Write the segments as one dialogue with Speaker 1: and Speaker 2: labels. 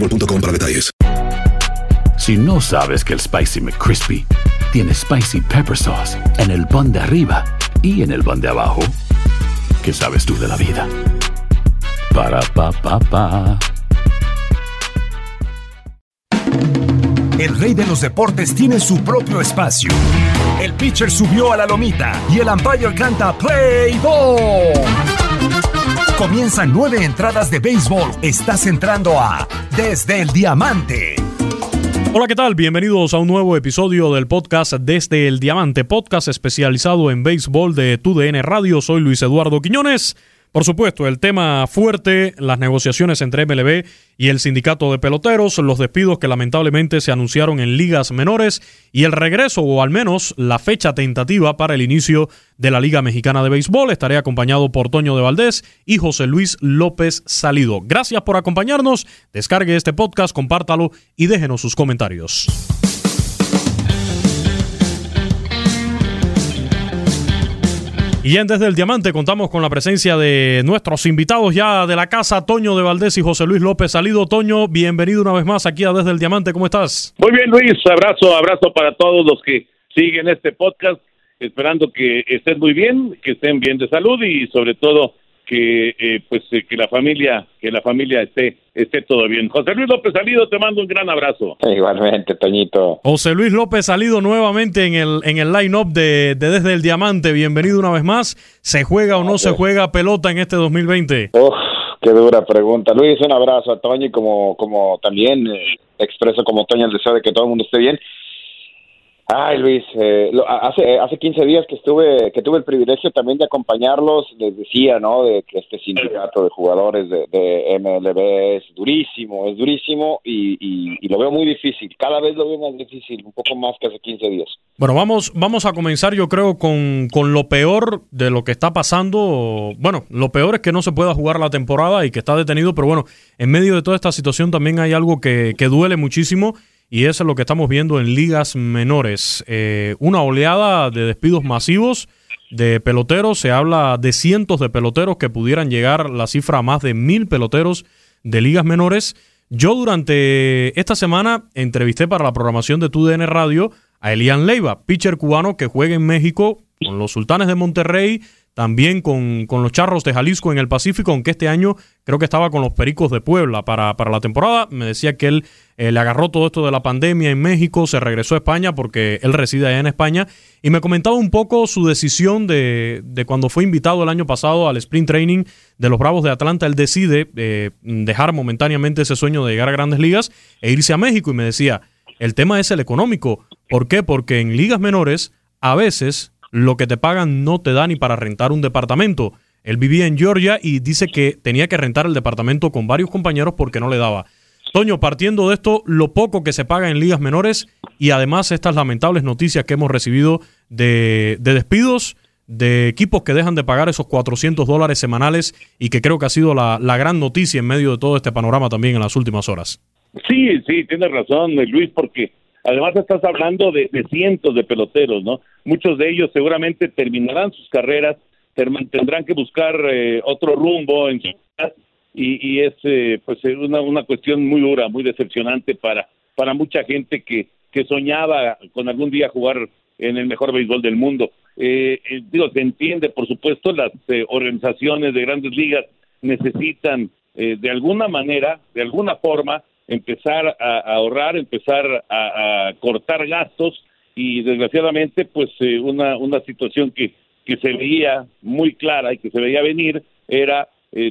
Speaker 1: boostmobile.com para detalles.
Speaker 2: Si no sabes que el Spicy McCrispy tiene Spicy Pepper Sauce en el pan de arriba y en el pan de abajo, ¿qué sabes tú de la vida? Para, pa, pa, pa.
Speaker 3: El rey de los deportes tiene su propio espacio. El pitcher subió a la lomita y el umpire canta Play Ball. Comienzan nueve entradas de béisbol. Estás entrando a Desde el Diamante.
Speaker 4: Hola, ¿qué tal? Bienvenidos a un nuevo episodio del podcast Desde el Diamante, podcast especializado en béisbol de TUDN Radio. Soy Luis Eduardo Quiñones. Por supuesto, el tema fuerte, las negociaciones entre MLB y el sindicato de peloteros, los despidos que lamentablemente se anunciaron en ligas menores y el regreso o al menos la fecha tentativa para el inicio de la Liga Mexicana de Béisbol. Estaré acompañado por Toño de Valdés y José Luis López Salido. Gracias por acompañarnos. Descargue este podcast, compártalo y déjenos sus comentarios. Y en Desde el Diamante contamos con la presencia de nuestros invitados ya de la casa, Toño de Valdés y José Luis López Salido. Toño, bienvenido una vez más aquí a Desde el Diamante. ¿Cómo estás?
Speaker 5: Muy bien, Luis. Abrazo, abrazo para todos los que siguen este podcast. Esperando que estén muy bien, que estén bien de salud y sobre todo que eh, pues eh, que la familia que la familia esté esté todo bien. José Luis López Salido, te mando un gran abrazo.
Speaker 6: Igualmente, Toñito.
Speaker 4: José Luis López Salido nuevamente en el en el line-up de, de, Desde el Diamante. Bienvenido una vez más. ¿Se juega o no se juega pelota en este 2020?
Speaker 6: Uf, qué dura pregunta. Luis, un abrazo a Toño y como, como también eh, expreso como Toño el deseo de que todo el mundo esté bien. Ay, Luis, eh, lo, hace hace 15 días que estuve que tuve el privilegio también de acompañarlos, les decía, ¿no? De que este sindicato de jugadores de, de MLB es durísimo, es durísimo y, y, y, lo veo muy difícil. Cada vez lo veo más difícil, un poco más que hace 15 días.
Speaker 4: Bueno, vamos vamos a comenzar, yo creo, con, con lo peor de lo que está pasando. Bueno, lo peor es que no se pueda jugar la temporada y que está detenido, pero bueno, en medio de toda esta situación también hay algo que, que duele muchísimo y eso es lo que estamos viendo en ligas menores. Eh, una oleada de despidos masivos de peloteros, se habla de cientos de peloteros que pudieran llegar la cifra a más de mil peloteros de ligas menores. Yo durante esta semana entrevisté para la programación de TUDN Radio a Elian Leiva, pitcher cubano que juega en México con los Sultanes de Monterrey, también con, con, los Charros de Jalisco en el Pacífico, aunque este año creo que estaba con los Pericos de Puebla para, para la temporada. Me decía que él eh, le agarró todo esto de la pandemia en México, se regresó a España porque él reside allá en España y me comentaba un poco su decisión de, de cuando fue invitado el año pasado al sprint training de los Bravos de Atlanta. Él decide eh, dejar momentáneamente ese sueño de llegar a grandes ligas e irse a México y me decía, el tema es el económico. ¿Por qué? Porque en ligas menores a veces lo que te pagan no te da ni para rentar un departamento. Él vivía en Georgia y dice que tenía que rentar el departamento con varios compañeros porque no le daba. Toño, partiendo de esto, lo poco que se paga en ligas menores y además estas lamentables noticias que hemos recibido de, de despidos de equipos que dejan de pagar esos 400 dólares semanales y que creo que ha sido la, la gran noticia en medio de todo este panorama también en las últimas horas.
Speaker 5: Sí, sí, tienes razón, Luis, porque además estás hablando de, cientos de peloteros, ¿no? Muchos de ellos seguramente terminarán sus carreras, tendrán que buscar eh, otro rumbo en su y, y es eh, pues una, una cuestión muy dura, muy decepcionante para, para mucha gente que, que soñaba con algún día jugar en el mejor béisbol del mundo. Eh, eh, digo, se entiende, por supuesto, las eh, organizaciones de grandes ligas necesitan de alguna manera, de alguna forma, empezar a, ahorrar, empezar a, cortar gastos y desgraciadamente, pues una, una situación que, que se veía muy clara y que se veía venir era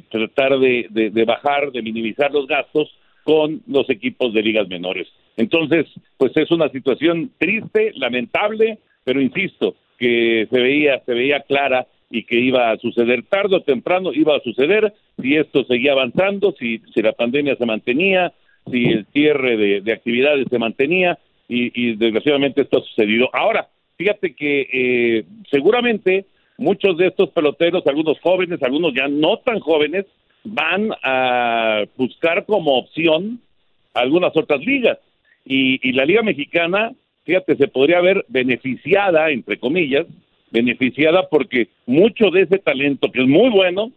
Speaker 5: tratar de, de bajar, de minimizar los gastos con los equipos de ligas menores. Entonces, pues es una situación triste, lamentable, pero insisto, que se veía, se veía clara y que iba a suceder tarde o temprano, iba a suceder si esto seguía avanzando, si, si la pandemia se mantenía, si el cierre de, actividades se mantenía y, desgraciadamente esto ha sucedido. Ahora, fíjate que eh, seguramente muchos de estos peloteros, algunos jóvenes, algunos ya no tan jóvenes, van a buscar como opción algunas otras ligas. Y, y la Liga Mexicana fíjate, se podría ver beneficiada, entre comillas, beneficiada porque mucho de ese talento, que es muy bueno,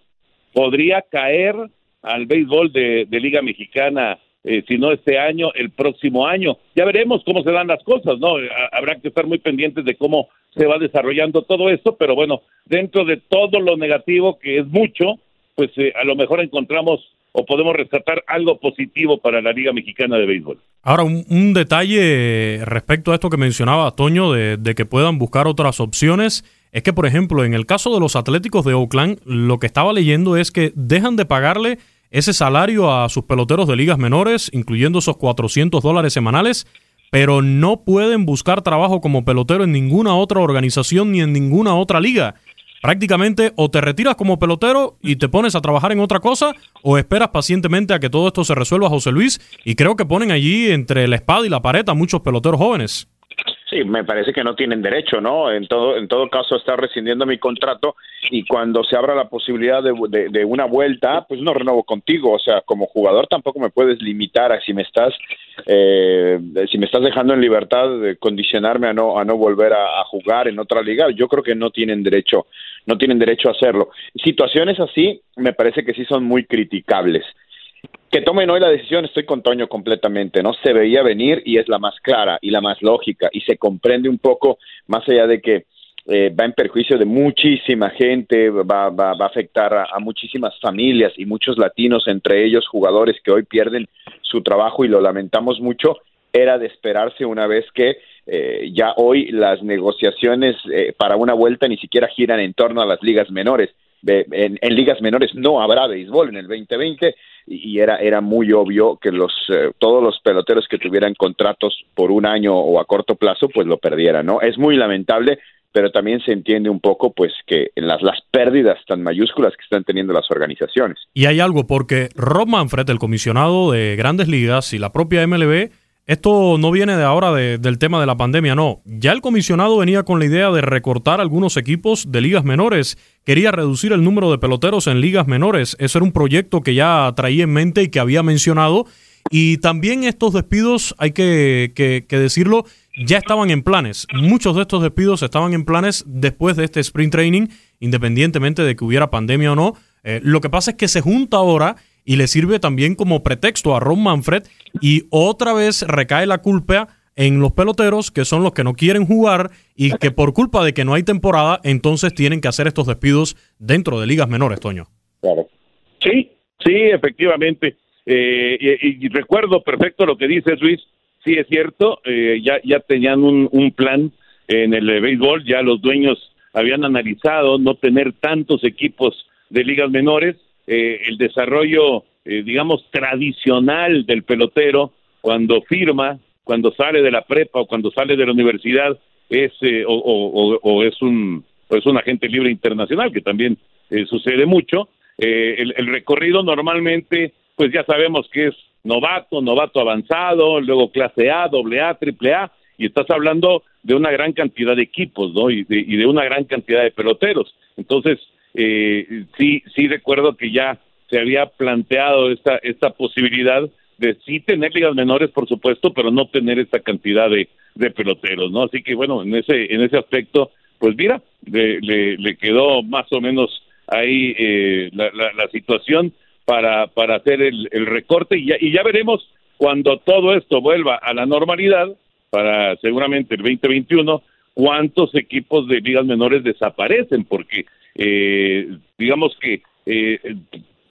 Speaker 5: podría caer al béisbol de, Liga Mexicana, eh, si no este año, el próximo año. Ya veremos cómo se dan las cosas, ¿no? Habrá que estar muy pendientes de cómo se va desarrollando todo esto, pero bueno, dentro de todo lo negativo, que es mucho, pues eh, a lo mejor encontramos o podemos rescatar algo positivo para la Liga Mexicana de Béisbol.
Speaker 4: Ahora, un, detalle respecto a esto que mencionaba Toño, de, de, que puedan buscar otras opciones, es que, por ejemplo, en el caso de los Atléticos de Oakland, lo que estaba leyendo es que dejan de pagarle ese salario a sus peloteros de ligas menores, incluyendo esos 400 dólares semanales, pero no pueden buscar trabajo como pelotero en ninguna otra organización ni en ninguna otra liga prácticamente o te retiras como pelotero y te pones a trabajar en otra cosa o esperas pacientemente a que todo esto se resuelva, José Luis, y creo que ponen allí entre la espada y la pared a muchos peloteros jóvenes.
Speaker 6: Sí, me parece que no tienen derecho, ¿no? En todo, en todo caso está rescindiendo mi contrato y cuando se abra la posibilidad de, de, una vuelta, pues no renuevo contigo. O sea, como jugador tampoco me puedes limitar a si me estás, eh, si me estás dejando en libertad de condicionarme a no, a no volver a, a jugar en otra liga. Yo creo que no tienen derecho, no tienen derecho a hacerlo. Situaciones así me parece que sí son muy criticables que tomen hoy la decisión, estoy con Toño completamente, ¿no? Se veía venir y es la más clara y la más lógica y se comprende un poco más allá de que eh, va en perjuicio de muchísima gente, va, va, va a afectar a, muchísimas familias y muchos latinos, entre ellos jugadores que hoy pierden su trabajo y lo lamentamos mucho, era de esperarse una vez que eh, ya hoy las negociaciones eh, para una vuelta ni siquiera giran en torno a las ligas menores. En, en, ligas menores no habrá béisbol en el 2020 y, era, era muy obvio que los, eh, todos los peloteros que tuvieran contratos por un año o a corto plazo, pues lo perdieran, ¿no? Es muy lamentable, pero también se entiende un poco pues que las, las pérdidas tan mayúsculas que están teniendo las organizaciones.
Speaker 4: Y hay algo porque Rob Manfred, el comisionado de Grandes Ligas y la propia MLB esto no viene de ahora del tema de la pandemia, no. Ya el comisionado venía con la idea de recortar algunos equipos de ligas menores. Quería reducir el número de peloteros en ligas menores. Ese era un proyecto que ya traía en mente y que había mencionado. Y también estos despidos, hay que, decirlo, ya estaban en planes. Muchos de estos despidos estaban en planes después de este sprint training, independientemente de que hubiera pandemia o no. Eh, lo que pasa es que se junta ahora y le sirve también como pretexto a Ron Manfred y otra vez recae la culpa en los peloteros que son los que no quieren jugar y que por culpa de que no hay temporada entonces tienen que hacer estos despidos dentro de ligas menores, Toño.
Speaker 5: Claro. Sí, sí, efectivamente. Eh, y, recuerdo perfecto lo que dice Luis. Sí, es cierto, eh, ya, ya tenían un, un plan en el béisbol, ya los dueños habían analizado no tener tantos equipos de ligas menores eh, el desarrollo, eh, digamos, tradicional del pelotero cuando firma, cuando sale de la prepa o cuando sale de la universidad, es eh, o, es un es un agente libre internacional, que también sucede mucho. El, el, recorrido normalmente, pues ya sabemos que es novato, novato avanzado, luego clase A, doble A, triple A, y estás hablando de una gran cantidad de equipos, ¿no? Y de, y de una gran cantidad de peloteros. Entonces, eh, sí, sí recuerdo que ya se había planteado esta, esta posibilidad de sí tener ligas menores, por supuesto, pero no tener esta cantidad de, de peloteros, ¿no? Así que bueno, en ese, en ese aspecto, pues mira, le, le, quedó más o menos ahí eh, la, la, la, situación para, para hacer el, el recorte y ya, y ya veremos cuando todo esto vuelva a la normalidad, para seguramente el 2021, cuántos equipos de ligas menores desaparecen, porque eh, digamos que eh,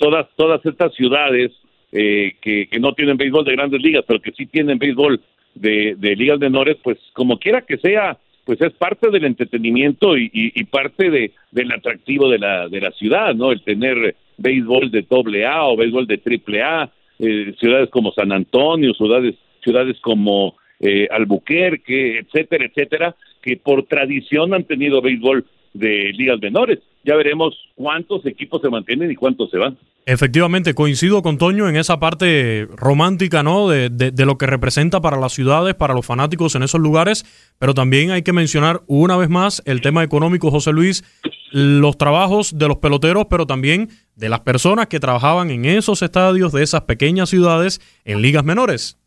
Speaker 5: todas, todas estas ciudades eh, que, no tienen béisbol de grandes ligas, pero que sí tienen béisbol de, de ligas menores, pues como quiera que sea, pues es parte del entretenimiento y, y, y parte de, del atractivo de la, de la ciudad, ¿no? El tener béisbol de doble A o béisbol de triple A, eh, ciudades como San Antonio, ciudades, ciudades como eh, Albuquerque, etcétera, etcétera, que por tradición han tenido béisbol de ligas menores. Ya veremos cuántos equipos se mantienen y cuántos se van.
Speaker 4: Efectivamente, coincido con Toño en esa parte romántica, ¿no? De, de, de, lo que representa para las ciudades, para los fanáticos en esos lugares, pero también hay que mencionar una vez más el tema económico, José Luis, los trabajos de los peloteros, pero también de las personas que trabajaban en esos estadios de esas pequeñas ciudades en ligas menores.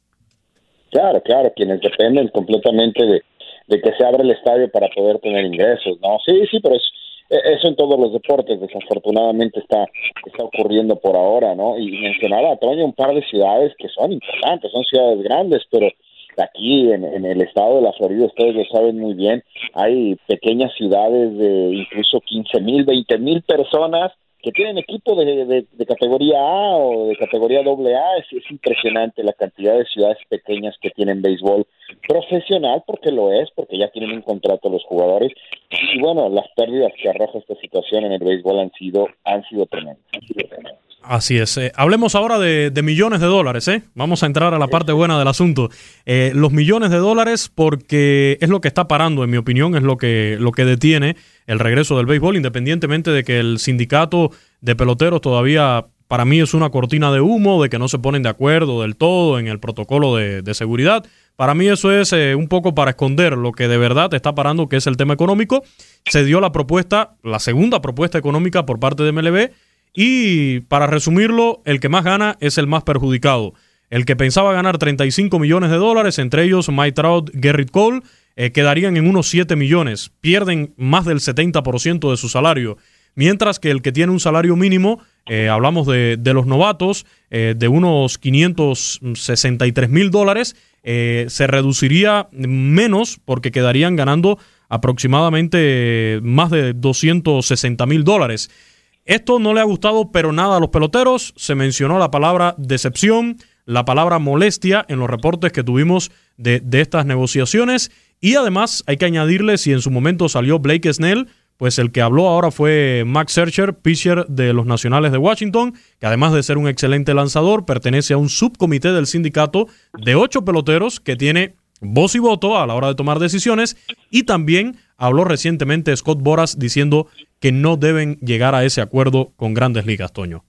Speaker 6: Claro, claro, quienes dependen completamente de, de que se abra el estadio para poder tener ingresos, ¿no? Sí, sí, pero es, eso en todos los deportes desafortunadamente está está ocurriendo por ahora, ¿no? Y mencionaba Toño un par de ciudades que son importantes, son ciudades grandes, pero aquí en, en, el estado de la Florida, ustedes lo saben muy bien, hay pequeñas ciudades de incluso 15 mil, 20 mil personas que tienen equipo de, de, categoría A o de categoría doble A, es, es, impresionante la cantidad de ciudades pequeñas que tienen béisbol profesional, porque lo es, porque ya tienen un contrato los jugadores, y bueno, las pérdidas que arroja esta situación en el béisbol han sido, han sido tremendas. Han sido tremendas.
Speaker 4: Así es. Eh, hablemos ahora de, millones de dólares, ¿eh? Vamos a entrar a la parte buena del asunto. Eh, los millones de dólares, porque es lo que está parando, en mi opinión, es lo que, lo que detiene el regreso del béisbol, independientemente de que el sindicato de peloteros todavía, para mí, es una cortina de humo, de que no se ponen de acuerdo del todo en el protocolo de, de seguridad. Para mí eso es eh, un poco para esconder lo que de verdad está parando, que es el tema económico. Se dio la propuesta, la segunda propuesta económica por parte de MLB, y para resumirlo, el que más gana es el más perjudicado. El que pensaba ganar 35 millones de dólares, entre ellos Mike Trout, Garrett Cole, eh, quedarían en unos 7 millones. Pierden más del 70% de su salario. Mientras que el que tiene un salario mínimo, eh, hablamos de, de, los novatos, eh, de unos 563 mil dólares, se reduciría menos porque quedarían ganando aproximadamente más de 260 mil dólares. Esto no le ha gustado pero nada a los peloteros. Se mencionó la palabra decepción, la palabra molestia en los reportes que tuvimos de, de, estas negociaciones. Y además hay que añadirle, si en su momento salió Blake Snell, pues el que habló ahora fue Max Searcher, pitcher de los Nacionales de Washington, que además de ser un excelente lanzador, pertenece a un subcomité del sindicato de ocho peloteros que tiene voz y voto a la hora de tomar decisiones. Y también habló recientemente Scott Boras diciendo que no deben llegar a ese acuerdo con grandes ligas, Toño?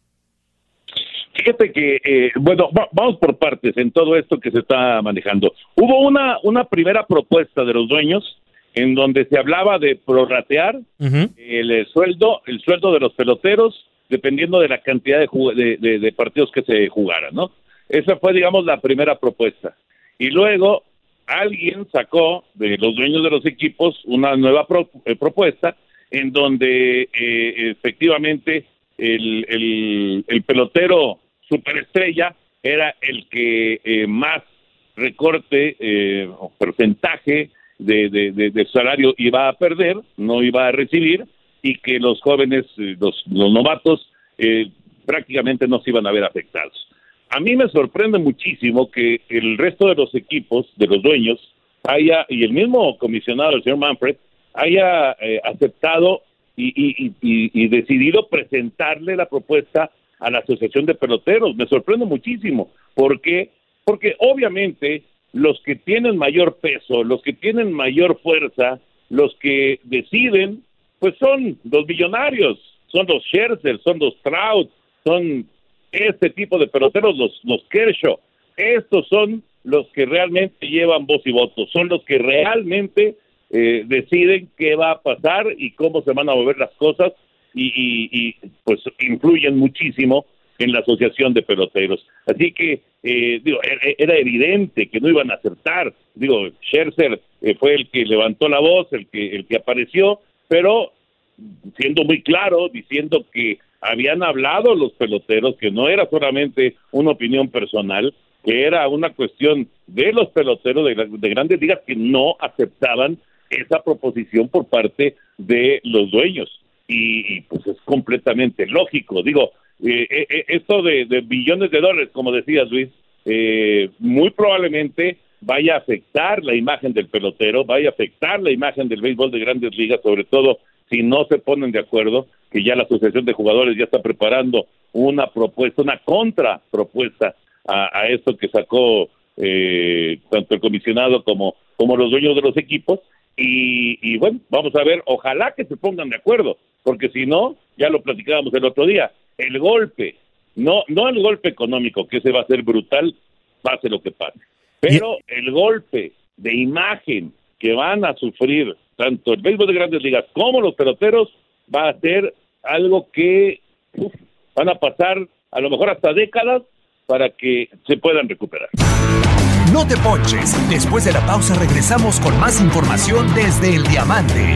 Speaker 5: Fíjate que, eh, bueno, va, vamos por partes en todo esto que se está manejando. Hubo una, una primera propuesta de los dueños en donde se hablaba de prorratear uh -huh. el, el, sueldo, el sueldo de los peloteros dependiendo de la cantidad de, de, de, de, partidos que se jugaran, ¿no? Esa fue, digamos, la primera propuesta. Y luego alguien sacó de los dueños de los equipos una nueva eh, propuesta en donde eh, efectivamente el, el, el, pelotero superestrella era el que eh, más recorte eh, o porcentaje de, de, salario iba a perder, no iba a recibir, y que los jóvenes, eh, los, los novatos, eh, prácticamente no se iban a ver afectados. A mí me sorprende muchísimo que el resto de los equipos, de los dueños, haya, y el mismo comisionado, el señor Manfred, haya eh, aceptado y, y, y, y, decidido presentarle la propuesta a la Asociación de Peloteros. Me sorprende muchísimo. ¿Por qué? Porque obviamente los que tienen mayor peso, los que tienen mayor fuerza, los que deciden, pues son los millonarios, son los Scherzer, son los Trout, son este tipo de peloteros, los, los Kershaw. Estos son los que realmente llevan voz y voto, son los que realmente eh, deciden qué va a pasar y cómo se van a mover las cosas y, pues influyen muchísimo en la asociación de peloteros. Así que, eh, digo, e, e, era evidente que no iban a acertar. Digo, Scherzer eh, fue el que levantó la voz, el que, el que apareció, pero siendo muy claro, diciendo que habían hablado los peloteros, que no era solamente una opinión personal, que era una cuestión de los peloteros de, de grandes ligas que no aceptaban esa proposición por parte de los dueños. Y, pues es completamente lógico. Digo, eh, eh, eh, esto de, billones de dólares, como decías Luis, muy probablemente vaya a afectar la imagen del pelotero, vaya a afectar la imagen del béisbol de grandes ligas, sobre todo si no se ponen de acuerdo, que ya la Asociación de Jugadores ya está preparando una propuesta, una contrapropuesta a, a esto que sacó tanto el comisionado como, como los dueños de los equipos, y, bueno, vamos a ver, ojalá que se pongan de acuerdo, porque si no, ya lo platicábamos el otro día, el golpe, no, no el golpe económico, que ese va a ser brutal, pase lo que pase, pero el golpe de imagen que van a sufrir tanto el béisbol de grandes ligas como los peloteros va a ser algo que van a pasar a lo mejor hasta décadas para que se puedan recuperar.
Speaker 3: No te ponches. Después de la pausa regresamos con más información desde el diamante.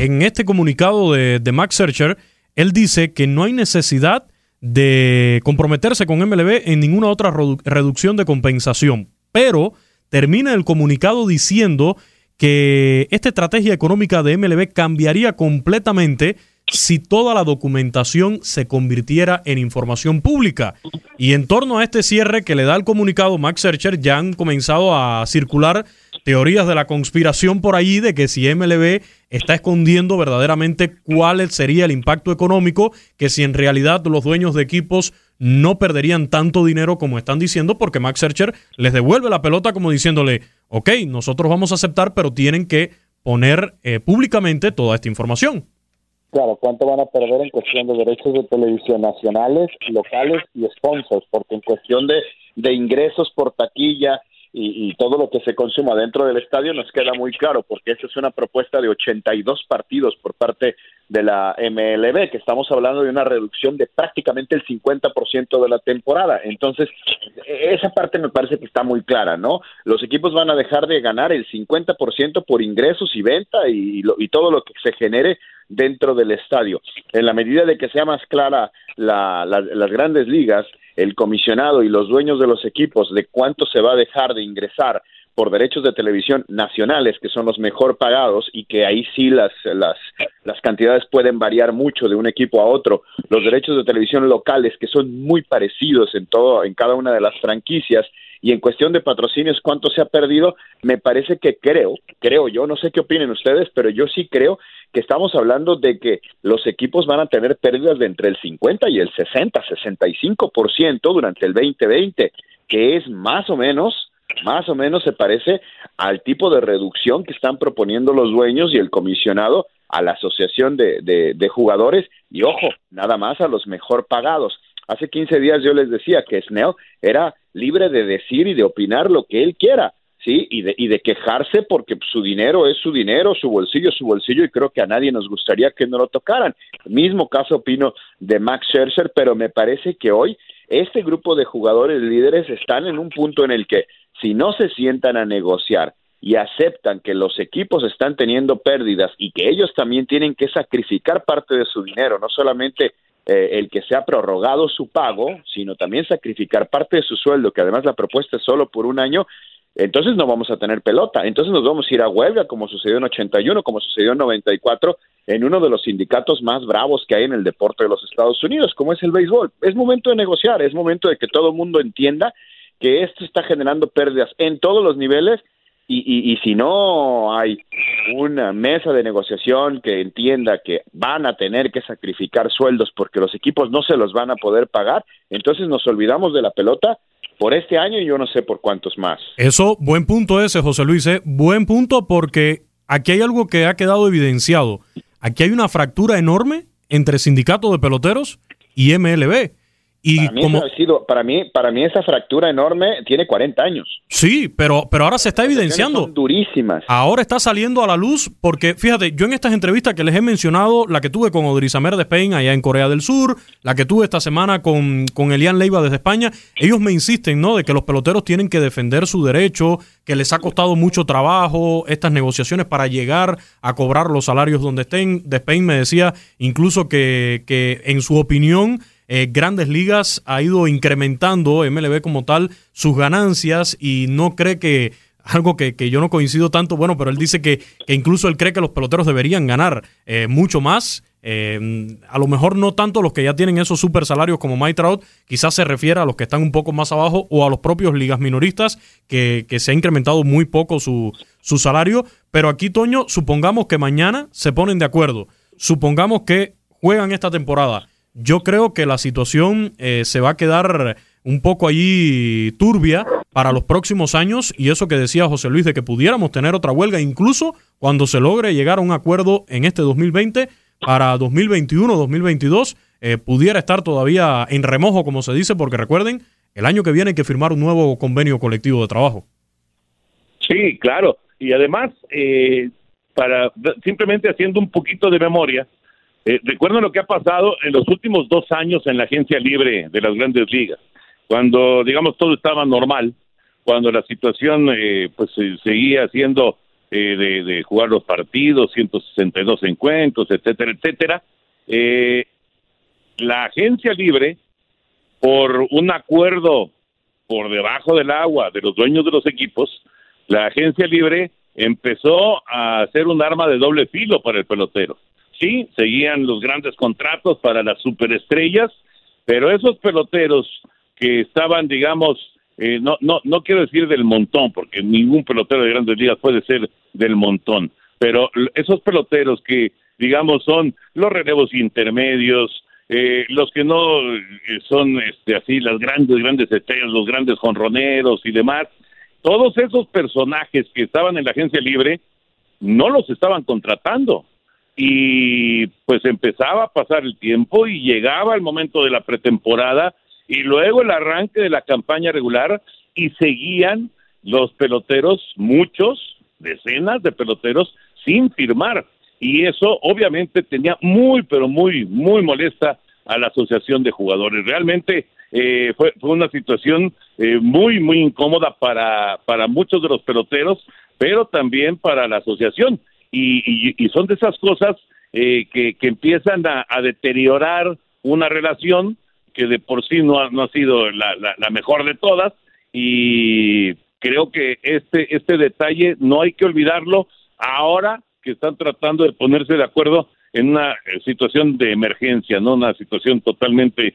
Speaker 4: En este comunicado de, Max Searcher, él dice que no hay necesidad de comprometerse con MLB en ninguna otra reducción de compensación, pero termina el comunicado diciendo que esta estrategia económica de MLB cambiaría completamente si toda la documentación se convirtiera en información pública. Y en torno a este cierre que le da el comunicado Max Searcher, ya han comenzado a circular teorías de la conspiración por ahí de que si MLB está escondiendo verdaderamente cuál sería el impacto económico, que si en realidad los dueños de equipos no perderían tanto dinero como están diciendo, porque Max Searcher les devuelve la pelota como diciéndole, ok, nosotros vamos a aceptar, pero tienen que poner eh, públicamente toda esta información.
Speaker 6: Claro, ¿cuánto van a perder en cuestión de derechos de televisión nacionales, locales y sponsors? Porque en cuestión de, de ingresos por taquilla y, todo lo que se consuma dentro del estadio nos queda muy claro, porque esa es una propuesta de 82 partidos por parte de la MLB, que estamos hablando de una reducción de prácticamente el 50% de la temporada. Entonces, esa parte me parece que está muy clara, ¿no? Los equipos van a dejar de ganar el 50% por ingresos y venta y, y todo lo que se genere dentro del estadio. En la medida de que sea más clara las grandes ligas, el comisionado y los dueños de los equipos de cuánto se va a dejar de ingresar por derechos de televisión nacionales, que son los mejor pagados y que ahí sí las, las, las cantidades pueden variar mucho de un equipo a otro, los derechos de televisión locales, que son muy parecidos en, todo, en cada una de las franquicias, y en cuestión de patrocinios, ¿cuánto se ha perdido? Me parece que creo, creo yo, no sé qué opinen ustedes, pero yo sí creo que estamos hablando de que los equipos van a tener pérdidas de entre el 50 y el 60, 65% durante el 2020, que es más o menos, más o menos se parece al tipo de reducción que están proponiendo los dueños y el comisionado a la asociación de, de, jugadores y ojo, nada más a los mejor pagados. Hace 15 días yo les decía que Snell era libre de decir y de opinar lo que él quiera sí, y de, y de quejarse porque su dinero es su dinero, su bolsillo es su bolsillo, y creo que a nadie nos gustaría que no lo tocaran. Mismo caso opino de Max Scherzer, pero me parece que hoy este grupo de jugadores líderes están en un punto en el que si no se sientan a negociar y aceptan que los equipos están teniendo pérdidas y que ellos también tienen que sacrificar parte de su dinero, no solamente eh, el que se ha prorrogado su pago, sino también sacrificar parte de su sueldo, que además la propuesta es solo por un año, entonces no vamos a tener pelota. Entonces nos vamos a ir a huelga, como sucedió en 81, como sucedió en 94, en uno de los sindicatos más bravos que hay en el deporte de los Estados Unidos, como es el béisbol. Es momento de negociar, es momento de que todo el mundo entienda que esto está generando pérdidas en todos los niveles y, y, si no hay una mesa de negociación que entienda que van a tener que sacrificar sueldos porque los equipos no se los van a poder pagar, entonces nos olvidamos de la pelota por este año y yo no sé por cuántos más.
Speaker 4: Eso, buen punto ese, José Luis, ¿eh? buen punto porque aquí hay algo que ha quedado evidenciado. Aquí hay una fractura enorme entre sindicatos de peloteros y MLB. Y
Speaker 6: para mí,
Speaker 4: como,
Speaker 6: sido, para mí, para mí esa fractura enorme tiene 40 años.
Speaker 4: Sí, pero, pero ahora se está evidenciando.
Speaker 6: Son durísimas.
Speaker 4: Ahora está saliendo a la luz porque, fíjate, yo en estas entrevistas que les he mencionado, la que tuve con Odrizamer de Spain allá en Corea del Sur, la que tuve esta semana con, con Elian Leiva desde España, ellos me insisten, ¿no? De que los peloteros tienen que defender su derecho, que les ha costado mucho trabajo estas negociaciones para llegar a cobrar los salarios donde estén. De Spain me decía incluso que, que en su opinión, eh, Grandes Ligas ha ido incrementando MLB como tal sus ganancias y no cree que algo que, que, yo no coincido tanto, bueno, pero él dice que, que incluso él cree que los peloteros deberían ganar eh, mucho más. Eh, a lo mejor no tanto los que ya tienen esos super salarios como Mike Trout, quizás se refiere a los que están un poco más abajo o a los propios ligas minoristas que, que se ha incrementado muy poco su, su salario. Pero aquí, Toño, supongamos que mañana se ponen de acuerdo. Supongamos que juegan esta temporada yo creo que la situación eh, se va a quedar un poco allí turbia para los próximos años y eso que decía José Luis de que pudiéramos tener otra huelga incluso cuando se logre llegar a un acuerdo en este 2020 para 2021 2022 eh, pudiera estar todavía en remojo como se dice porque recuerden el año que viene hay que firmar un nuevo convenio colectivo de trabajo.
Speaker 5: Sí claro. Y además eh, para simplemente haciendo un poquito de memoria eh, recuerden lo que ha pasado en los últimos dos años en la agencia libre de las grandes ligas, cuando, digamos, todo estaba normal, cuando la situación eh, pues seguía siendo eh, de, de, jugar los partidos, 162 encuentros, etcétera, etcétera. Eh, la agencia libre, por un acuerdo por debajo del agua de los dueños de los equipos, la agencia libre empezó a ser un arma de doble filo para el pelotero sí, seguían los grandes contratos para las superestrellas, pero esos peloteros que estaban, digamos, eh, no, no, no quiero decir del montón, porque ningún pelotero de grandes ligas puede ser del montón, pero esos peloteros que, digamos, son los relevos intermedios, eh, los que no eh, son este, así las grandes, grandes estrellas, los grandes jonroneros y demás, todos esos personajes que estaban en la agencia libre no los estaban contratando y pues empezaba a pasar el tiempo y llegaba el momento de la pretemporada y luego el arranque de la campaña regular y seguían los peloteros, muchos, decenas de peloteros, sin firmar. Y eso obviamente tenía muy, pero muy, muy molesta a la asociación de jugadores. Realmente eh, fue, fue, una situación eh, muy, muy incómoda para, para muchos de los peloteros, pero también para la asociación y, y, y son de esas cosas eh, que, que, empiezan a, deteriorar una relación que de por sí no ha, no ha sido la, la, la, mejor de todas y creo que este, este detalle no hay que olvidarlo ahora que están tratando de ponerse de acuerdo en una eh, situación de emergencia, no una situación totalmente